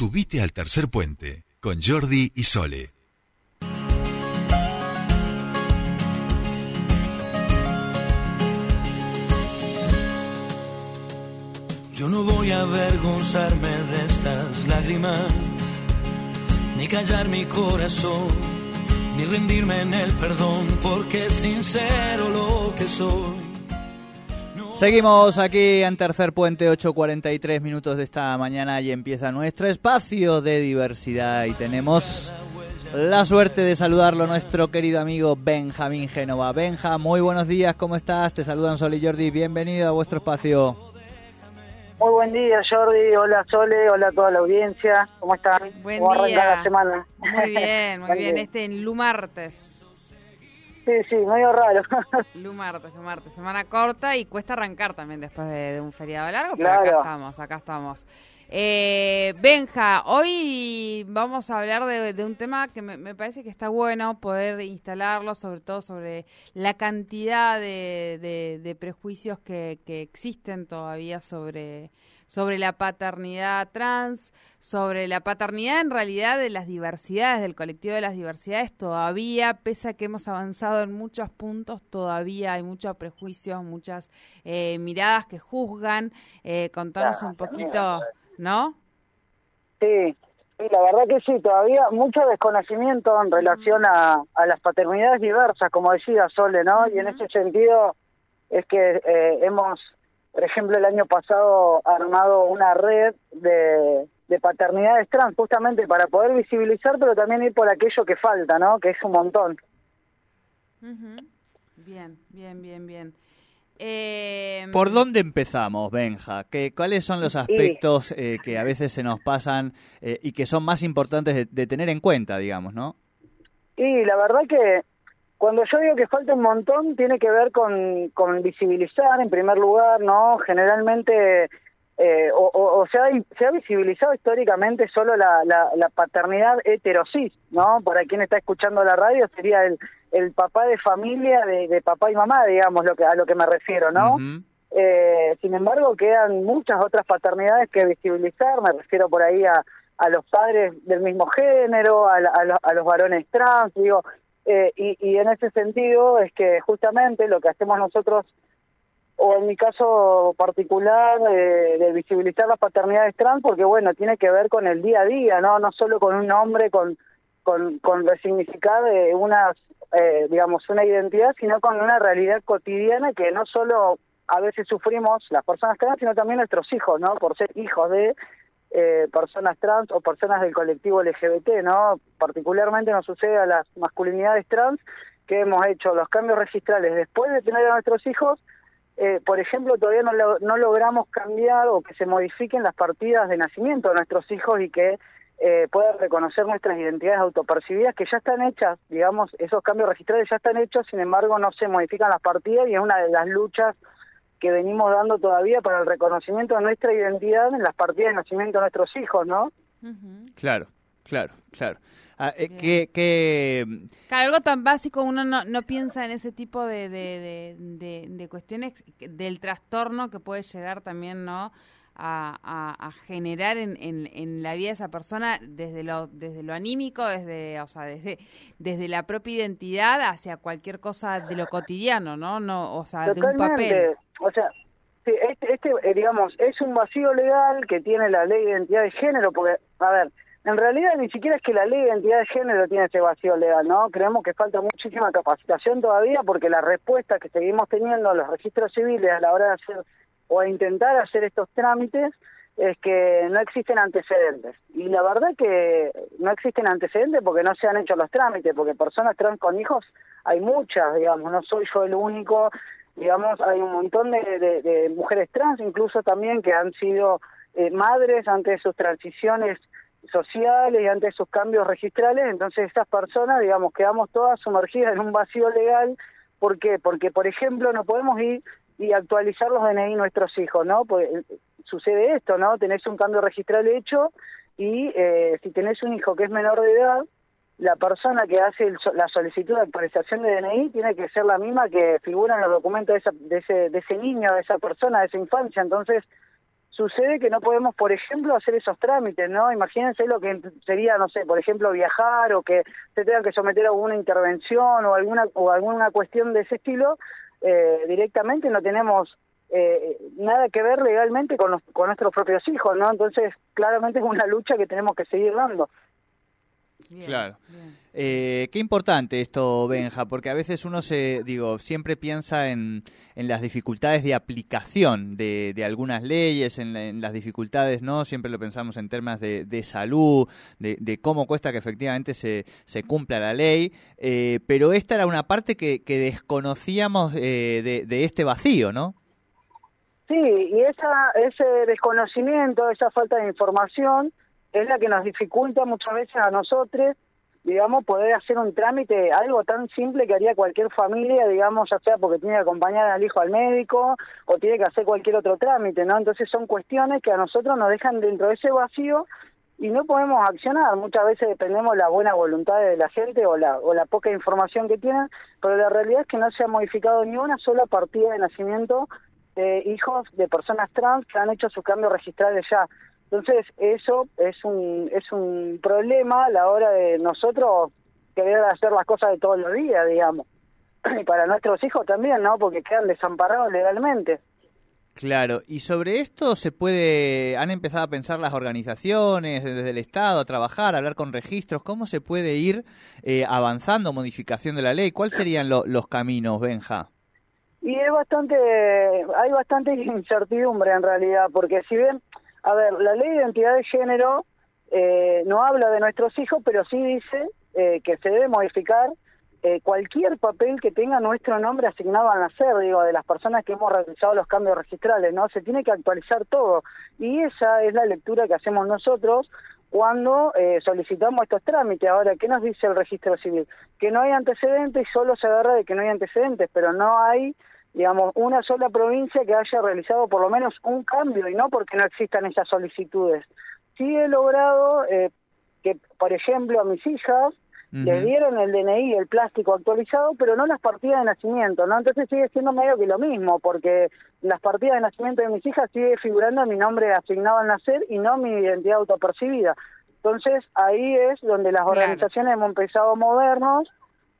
Subite al tercer puente con Jordi y Sole. Yo no voy a avergonzarme de estas lágrimas, ni callar mi corazón, ni rendirme en el perdón, porque es sincero lo que soy. Seguimos aquí en Tercer Puente, 8.43 minutos de esta mañana y empieza nuestro espacio de diversidad y tenemos la suerte de saludarlo nuestro querido amigo Benjamín Génova. Benja, muy buenos días, ¿cómo estás? Te saludan Sol y Jordi, bienvenido a vuestro espacio. Muy buen día, Jordi. Hola, Sole. Hola a toda la audiencia. ¿Cómo están? Buen ¿Cómo día. la semana? Muy bien, muy bien. Este en Lu martes. Sí, sí, medio raro. Lu martes, Lu martes. Semana corta y cuesta arrancar también después de, de un feriado largo, pero acá estamos, acá estamos. Eh, Benja, hoy vamos a hablar de, de un tema que me, me parece que está bueno poder instalarlo, sobre todo sobre la cantidad de, de- de prejuicios que, que existen todavía sobre, sobre la paternidad trans, sobre la paternidad en realidad de las diversidades, del colectivo de las diversidades, todavía, pese a que hemos avanzado en muchos puntos, todavía hay muchos prejuicios, muchas eh, miradas que juzgan. Eh, contanos un poquito, ¿no? Sí, sí, la verdad que sí, todavía mucho desconocimiento en relación a, a las paternidades diversas, como decía Sole, ¿no? Y en ese sentido es que eh, hemos, por ejemplo, el año pasado armado una red de, de paternidades trans, justamente para poder visibilizar, pero también ir por aquello que falta, ¿no? Que es un montón. Bien, bien, bien, bien. Eh, ¿Por dónde empezamos, Benja? ¿Qué, ¿Cuáles son los aspectos eh, que a veces se nos pasan eh, y que son más importantes de, de tener en cuenta, digamos, no? Y la verdad que cuando yo digo que falta un montón, tiene que ver con, con visibilizar, en primer lugar, ¿no? Generalmente, eh, o, o, o se, ha, se ha visibilizado históricamente solo la, la, la paternidad heterosis, ¿no? Para quien está escuchando la radio, sería el, el papá de familia de, de papá y mamá, digamos, lo que a lo que me refiero, ¿no? Eh, sin embargo, quedan muchas otras paternidades que visibilizar. Me refiero por ahí a, a los padres del mismo género, a, la- a lo- a los varones trans, digo. Eh, y, y en ese sentido es que justamente lo que hacemos nosotros, o en mi caso particular, eh, de visibilizar las paternidades trans, porque bueno, tiene que ver con el día a día, no, no solo con un nombre, con con, con resignificar eh, unas, digamos, una identidad, sino con una realidad cotidiana que no solo a veces sufrimos las personas trans, sino también nuestros hijos, ¿no? Por ser hijos de eh, personas trans o personas del colectivo LGBT, ¿no? Particularmente nos sucede a las masculinidades trans que hemos hecho los cambios registrales después de tener a nuestros hijos, eh, por ejemplo, todavía no, no logramos cambiar o que se modifiquen las partidas de nacimiento de nuestros hijos y que eh, puedan reconocer nuestras identidades autopercibidas que ya están hechas, digamos, esos cambios registrales ya están hechos, sin embargo no se modifican las partidas y es una de las luchas que venimos dando todavía para el reconocimiento de nuestra identidad en las partidas de nacimiento de nuestros hijos, ¿no? ujú. Claro, claro, claro. Ah, eh, Bien. ¿qué, qué, Claro, algo tan básico, uno no, no piensa en ese tipo de, de, de, de- de cuestiones del trastorno que puede llegar también, ¿no? A, a- a generar en, en, en la vida de esa persona desde lo desde lo anímico, desde o sea, desde desde la propia identidad hacia cualquier cosa de lo cotidiano, ¿no? No, o sea, de un papel. O sea, sí, este, este eh, digamos, es un vacío legal que tiene la ley de identidad de género, porque, a ver, en realidad ni siquiera es que la ley de identidad de género tiene ese vacío legal, ¿no? Creemos que falta muchísima capacitación todavía porque la respuesta que seguimos teniendo en los registros civiles a la hora de hacer o a intentar hacer estos trámites es que no existen antecedentes. Y la verdad que no existen antecedentes porque no se han hecho los trámites, porque personas trans con hijos hay muchas, digamos, no soy yo el único, digamos, hay un montón de, de- mujeres trans incluso también que han sido eh, madres ante sus transiciones sociales y ante sus cambios registrales, entonces esas personas, digamos, quedamos todas sumergidas en un vacío legal, ¿por qué? Porque, por ejemplo, no podemos ir y actualizar los DNI de nuestros hijos, ¿no? Pues eh, sucede esto, ¿no? Tenés un cambio registral hecho y eh, si tenés un hijo que es menor de edad, la persona que hace el la solicitud de actualización de DNI tiene que ser la misma que figura en los documentos de, esa- de ese, de ese niño, de esa persona, de esa infancia. Entonces, sucede que no podemos, por ejemplo, hacer esos trámites, ¿no? Imagínense lo que sería, no sé, por ejemplo, viajar o que se tenga que someter a alguna intervención o alguna o alguna cuestión de ese estilo, eh, directamente no tenemos eh, nada que ver legalmente con, con nuestros propios hijos, ¿no? Entonces, claramente es una lucha que tenemos que seguir dando. Claro. Eh, qué importante esto, Benja, porque a veces uno se, digo, siempre piensa en, en las dificultades de aplicación de, de algunas leyes, en, las dificultades, ¿no? Siempre lo pensamos en términos de, de salud, de, de, cómo cuesta que efectivamente se, se cumpla la ley, eh, pero esta era una parte que, que desconocíamos eh, de, de este vacío, ¿no? Sí, y esa, ese desconocimiento, esa falta de información es la que nos dificulta muchas veces a nosotros digamos, poder hacer un trámite, algo tan simple que haría cualquier familia, digamos, ya sea porque tiene que acompañar al hijo al médico o tiene que hacer cualquier otro trámite, ¿no? Entonces son cuestiones que a nosotros nos dejan dentro de ese vacío y no podemos accionar. Muchas veces dependemos de la buena voluntad de la gente o la, o la poca información que tienen, pero la realidad es que no se ha modificado ni una sola partida de nacimiento de hijos de personas trans que han hecho sus cambios registrales ya. Entonces, eso es un, es un problema a la hora de nosotros querer hacer las cosas de todos los días, digamos. Y para nuestros hijos también, ¿no? Porque quedan desamparados legalmente. Claro, y sobre esto se puede, han empezado a pensar las organizaciones desde el Estado, a trabajar, a hablar con registros, ¿cómo se puede ir eh, avanzando, modificación de la ley? ¿Cuáles serían los caminos, Benja? Y es bastante, hay bastante incertidumbre en realidad, porque si bien a ver, la ley de identidad de género eh, no habla de nuestros hijos, pero sí dice eh, que se debe modificar eh, cualquier papel que tenga nuestro nombre asignado al nacer, digo, de las personas que hemos realizado los cambios registrales, ¿no? Se tiene que actualizar todo. Y esa es la lectura que hacemos nosotros cuando solicitamos estos trámites. Ahora, ¿qué nos dice el registro civil? Que no hay antecedentes y solo se agarra de que no hay antecedentes, pero no hay digamos, una sola provincia que haya realizado por lo menos un cambio y no porque no existan esas solicitudes. Sí he logrado eh, que, por ejemplo, a mis hijas les dieron el DNI, el plástico actualizado, pero no las partidas de nacimiento, ¿no? Entonces sigue siendo medio que lo mismo, porque las partidas de nacimiento de mis hijas sigue figurando mi nombre asignado al nacer y no mi identidad autopercibida. Entonces ahí es donde las organizaciones hemos empezado a movernos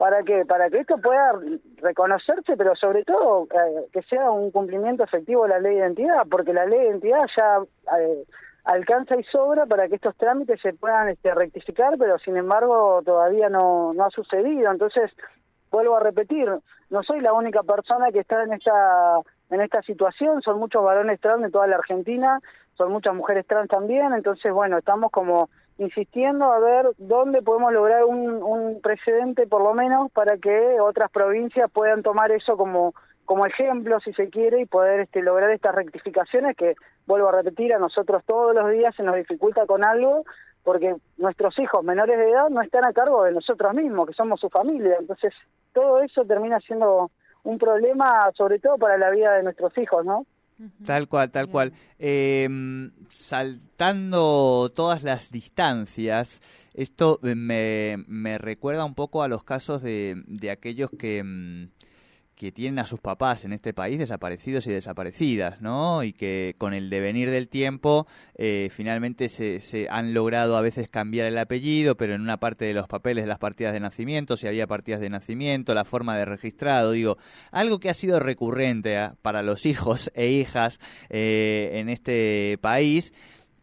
para que para que esto pueda reconocerse, pero sobre todo eh, que sea un cumplimiento efectivo de la ley de identidad, porque la ley de identidad ya eh, alcanza y sobra para que estos trámites se puedan este, rectificar, pero sin embargo todavía no, no ha sucedido. Entonces, vuelvo a repetir, no soy la única persona que está en esta en esta situación, son muchos varones trans de toda la Argentina, son muchas mujeres trans también, entonces bueno, estamos como insistiendo a ver dónde podemos lograr un, un precedente por lo menos para que otras provincias puedan tomar eso como como ejemplo si se quiere y poder este, lograr estas rectificaciones que vuelvo a repetir a nosotros todos los días se nos dificulta con algo porque nuestros hijos menores de edad no están a cargo de nosotros mismos que somos su familia. Entonces todo eso termina siendo un problema sobre todo para la vida de nuestros hijos no Tal cual, tal cual. Eh, saltando todas las distancias, esto me, me, recuerda un poco a los casos de, de aquellos que... Que tienen a sus papás en este país desaparecidos y desaparecidas, ¿no? Y que con el devenir del tiempo eh, finalmente se, se, han logrado a veces cambiar el apellido, pero en una parte de los papeles de las partidas de nacimiento, si había partidas de nacimiento, la forma de registrado, digo, algo que ha sido recurrente ¿ah? para los hijos e hijas eh, en este país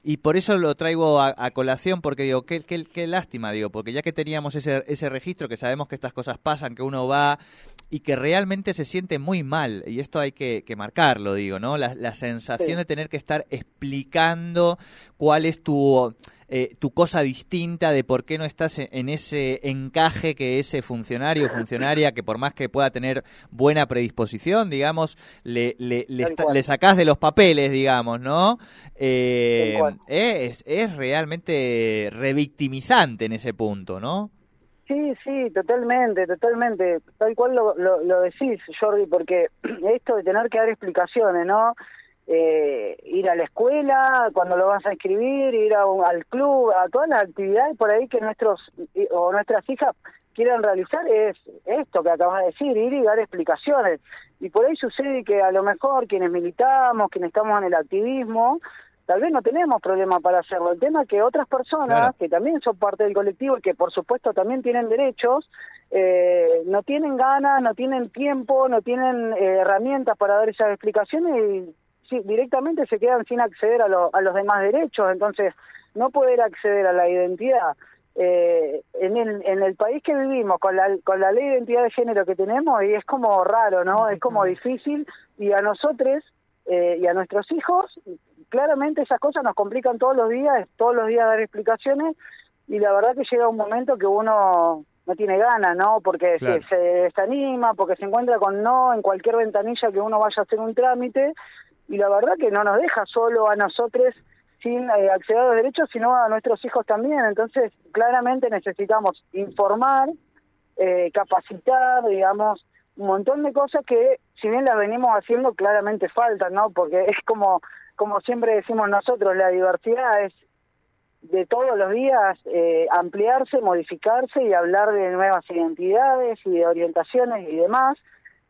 y por eso lo traigo a, colación, porque digo, qué, qué, qué, lástima, digo, porque ya que teníamos ese, ese registro, que sabemos que estas cosas pasan, que uno va y que realmente se siente muy mal, y esto hay que, que marcarlo, digo, ¿no? La, la sensación sí. de tener que estar explicando cuál es tu eh, tu cosa distinta de por qué no estás en ese encaje que ese funcionario o funcionaria, que por más que pueda tener buena predisposición, digamos, le, le, le, está, le sacás de los papeles, digamos, ¿no? Eh, es, es realmente revictimizante en ese punto, ¿no? Sí, sí, totalmente, totalmente. Tal cual lo, lo, lo decís, Jordi, porque esto de tener que dar explicaciones, ¿no? eh, ir a la escuela, cuando lo vas a inscribir, ir a un, al club, a todas las actividades por ahí que nuestros o nuestras hijas quieran realizar es esto que acabas de decir, ir y dar explicaciones. Y por ahí sucede que a lo mejor quienes militamos, quienes estamos en el activismo, tal vez no tenemos problema para hacerlo. El tema es que otras personas, que también son parte del colectivo y que por supuesto también tienen derechos, eh, no tienen ganas, no tienen tiempo, no tienen eh, herramientas para dar esas explicaciones y sí, directamente se quedan sin acceder a, a los demás derechos. Entonces, no poder acceder a la identidad eh, en, el, en el país que vivimos, con la, con la ley de identidad de género que tenemos, y es como raro, ¿no? Es como difícil, y a nosotros eh, y a nuestros hijos, claramente esas cosas nos complican todos los días, todos los días dar explicaciones, y la verdad que llega un momento que uno no tiene ganas, ¿no? Porque se, se, desanima, porque se encuentra con no en cualquier ventanilla que uno vaya a hacer un trámite, y la verdad que no nos deja solo a nosotros sin eh, acceder a los derechos, sino a nuestros hijos también. Entonces, claramente necesitamos informar, eh, capacitar, digamos, un montón de cosas que, si bien las venimos haciendo, claramente faltan, ¿no? Porque es como, como siempre decimos nosotros, la diversidad es de todos los días eh, ampliarse, modificarse y hablar de nuevas identidades y de orientaciones y demás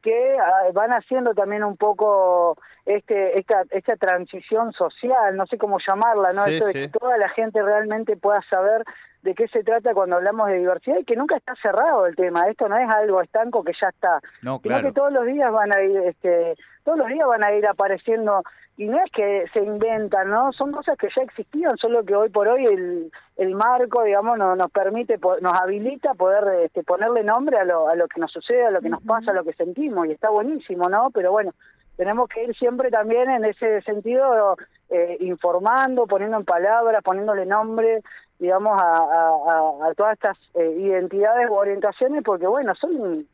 que ah, van haciendo también un poco este esta esta transición social, no sé cómo llamarla, ¿no? Eso de que toda la gente realmente pueda saber de qué se trata cuando hablamos de diversidad y que nunca está cerrado el tema. Esto no es algo estanco que ya está, no, claro. sino que todos los días van a ir este todos los días van a ir apareciendo y no es que se inventan, ¿no? Son cosas que ya existían, solo que hoy por hoy el, el marco, digamos, no, nos permite, nos habilita poder este, ponerle nombre a lo, a lo que nos sucede, a lo que nos pasa, a lo que sentimos, y está buenísimo, ¿no? Pero bueno, tenemos que ir siempre también en ese sentido eh, informando, poniendo en palabras, poniéndole nombre, digamos, a, a, a todas estas eh, identidades o orientaciones, porque bueno, son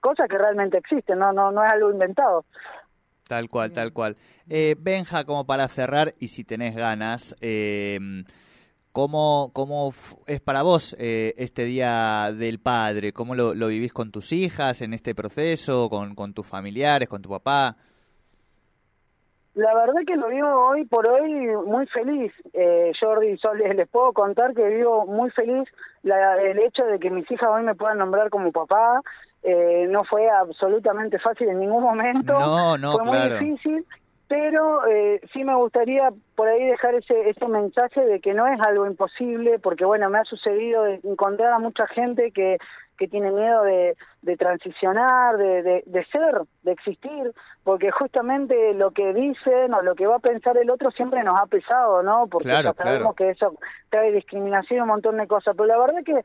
cosas que realmente existen, no, no, no es algo inventado. Tal cual, tal cual. Eh, Benja, como para cerrar, y si tenés ganas, eh, ¿cómo, ¿cómo es para vos eh, este Día del Padre? ¿Cómo lo, lo, vivís con tus hijas en este proceso, con, con tus familiares, con tu papá? La verdad que lo vivo hoy por hoy muy feliz, eh, Jordi y les puedo contar que vivo muy feliz la, el hecho de que mis hijas hoy me puedan nombrar como papá, eh, no fue absolutamente fácil en ningún momento, no, no, fue muy difícil, pero eh, sí me gustaría por ahí dejar ese, ese mensaje de que no es algo imposible, porque bueno, me ha sucedido encontrar a mucha gente que que tiene miedo de, de transicionar, de, de, de, ser, de existir, porque justamente lo que dicen o lo que va a pensar el otro siempre nos ha pesado, ¿no? Porque sabemos que eso trae discriminación y un montón de cosas, pero la verdad es que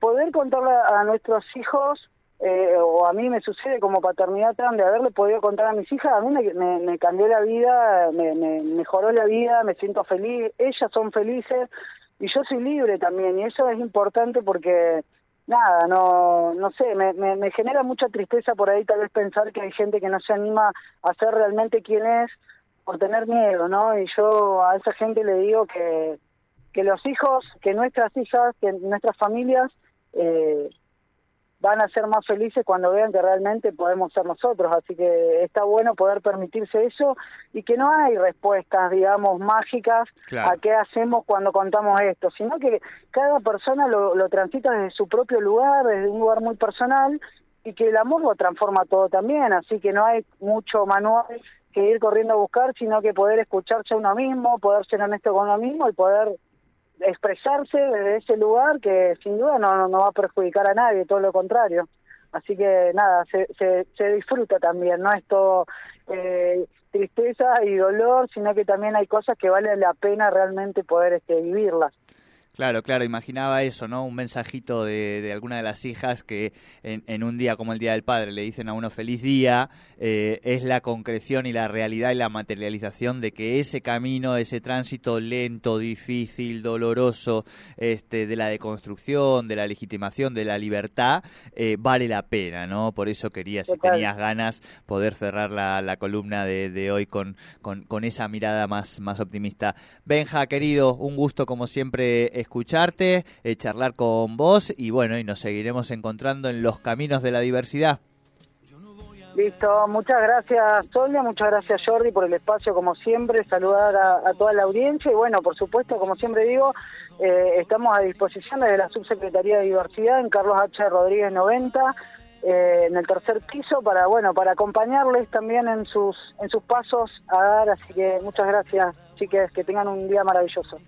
poder contarle a nuestros hijos eh, o a mí me sucede como paternidad tan de haberle podido contar a mis hijas, a mí me, me, me cambió la vida, me, me, mejoró la vida, me siento feliz, ellas son felices y yo soy libre también y eso es importante porque nada, no, no sé, me, me, genera mucha tristeza por ahí tal vez pensar que hay gente que no se anima a ser realmente quien es por tener miedo, ¿no? Y yo a esa gente le digo que, que los hijos, que nuestras hijas, que nuestras familias eh, van a ser más felices cuando vean que realmente podemos ser nosotros. Así que está bueno poder permitirse eso y que no hay respuestas, digamos, mágicas a qué hacemos cuando contamos esto, sino que cada persona lo, lo transita desde su propio lugar, desde un lugar muy personal y que el amor lo transforma todo también. Así que no hay mucho manual que ir corriendo a buscar, sino que poder escucharse a uno mismo, poder ser honesto con uno mismo y poder expresarse desde ese lugar que sin duda no, no va a perjudicar a nadie, todo lo contrario. Así que nada, se, se, se disfruta también, no es todo eh, tristeza y dolor, sino que también hay cosas que vale la pena realmente poder este, vivirlas. Claro, claro, imaginaba eso, ¿no? Un mensajito de, de alguna de las hijas que en, en, un día como el Día del Padre le dicen a uno feliz día, eh, es la concreción y la realidad y la materialización de que ese camino, ese tránsito lento, difícil, doloroso, este, de la deconstrucción, de la legitimación, de la libertad, eh, vale la pena, ¿no? Por eso quería, si tenías ganas, poder cerrar la, la columna de, de hoy con, con, con, esa mirada más, más optimista. Benja, querido, un gusto como siempre escucharte, eh, charlar con vos y bueno, y nos seguiremos encontrando en los caminos de la diversidad. Listo, muchas gracias Sonia, muchas gracias Jordi por el espacio como siempre, saludar a, toda la audiencia y bueno, por supuesto, como siempre digo, eh, estamos a disposición desde la Subsecretaría de Diversidad en Carlos H. Rodríguez 90, eh, en el tercer piso para bueno, para acompañarles también en sus en sus pasos a dar, así que muchas gracias chiques, que tengan un día maravilloso.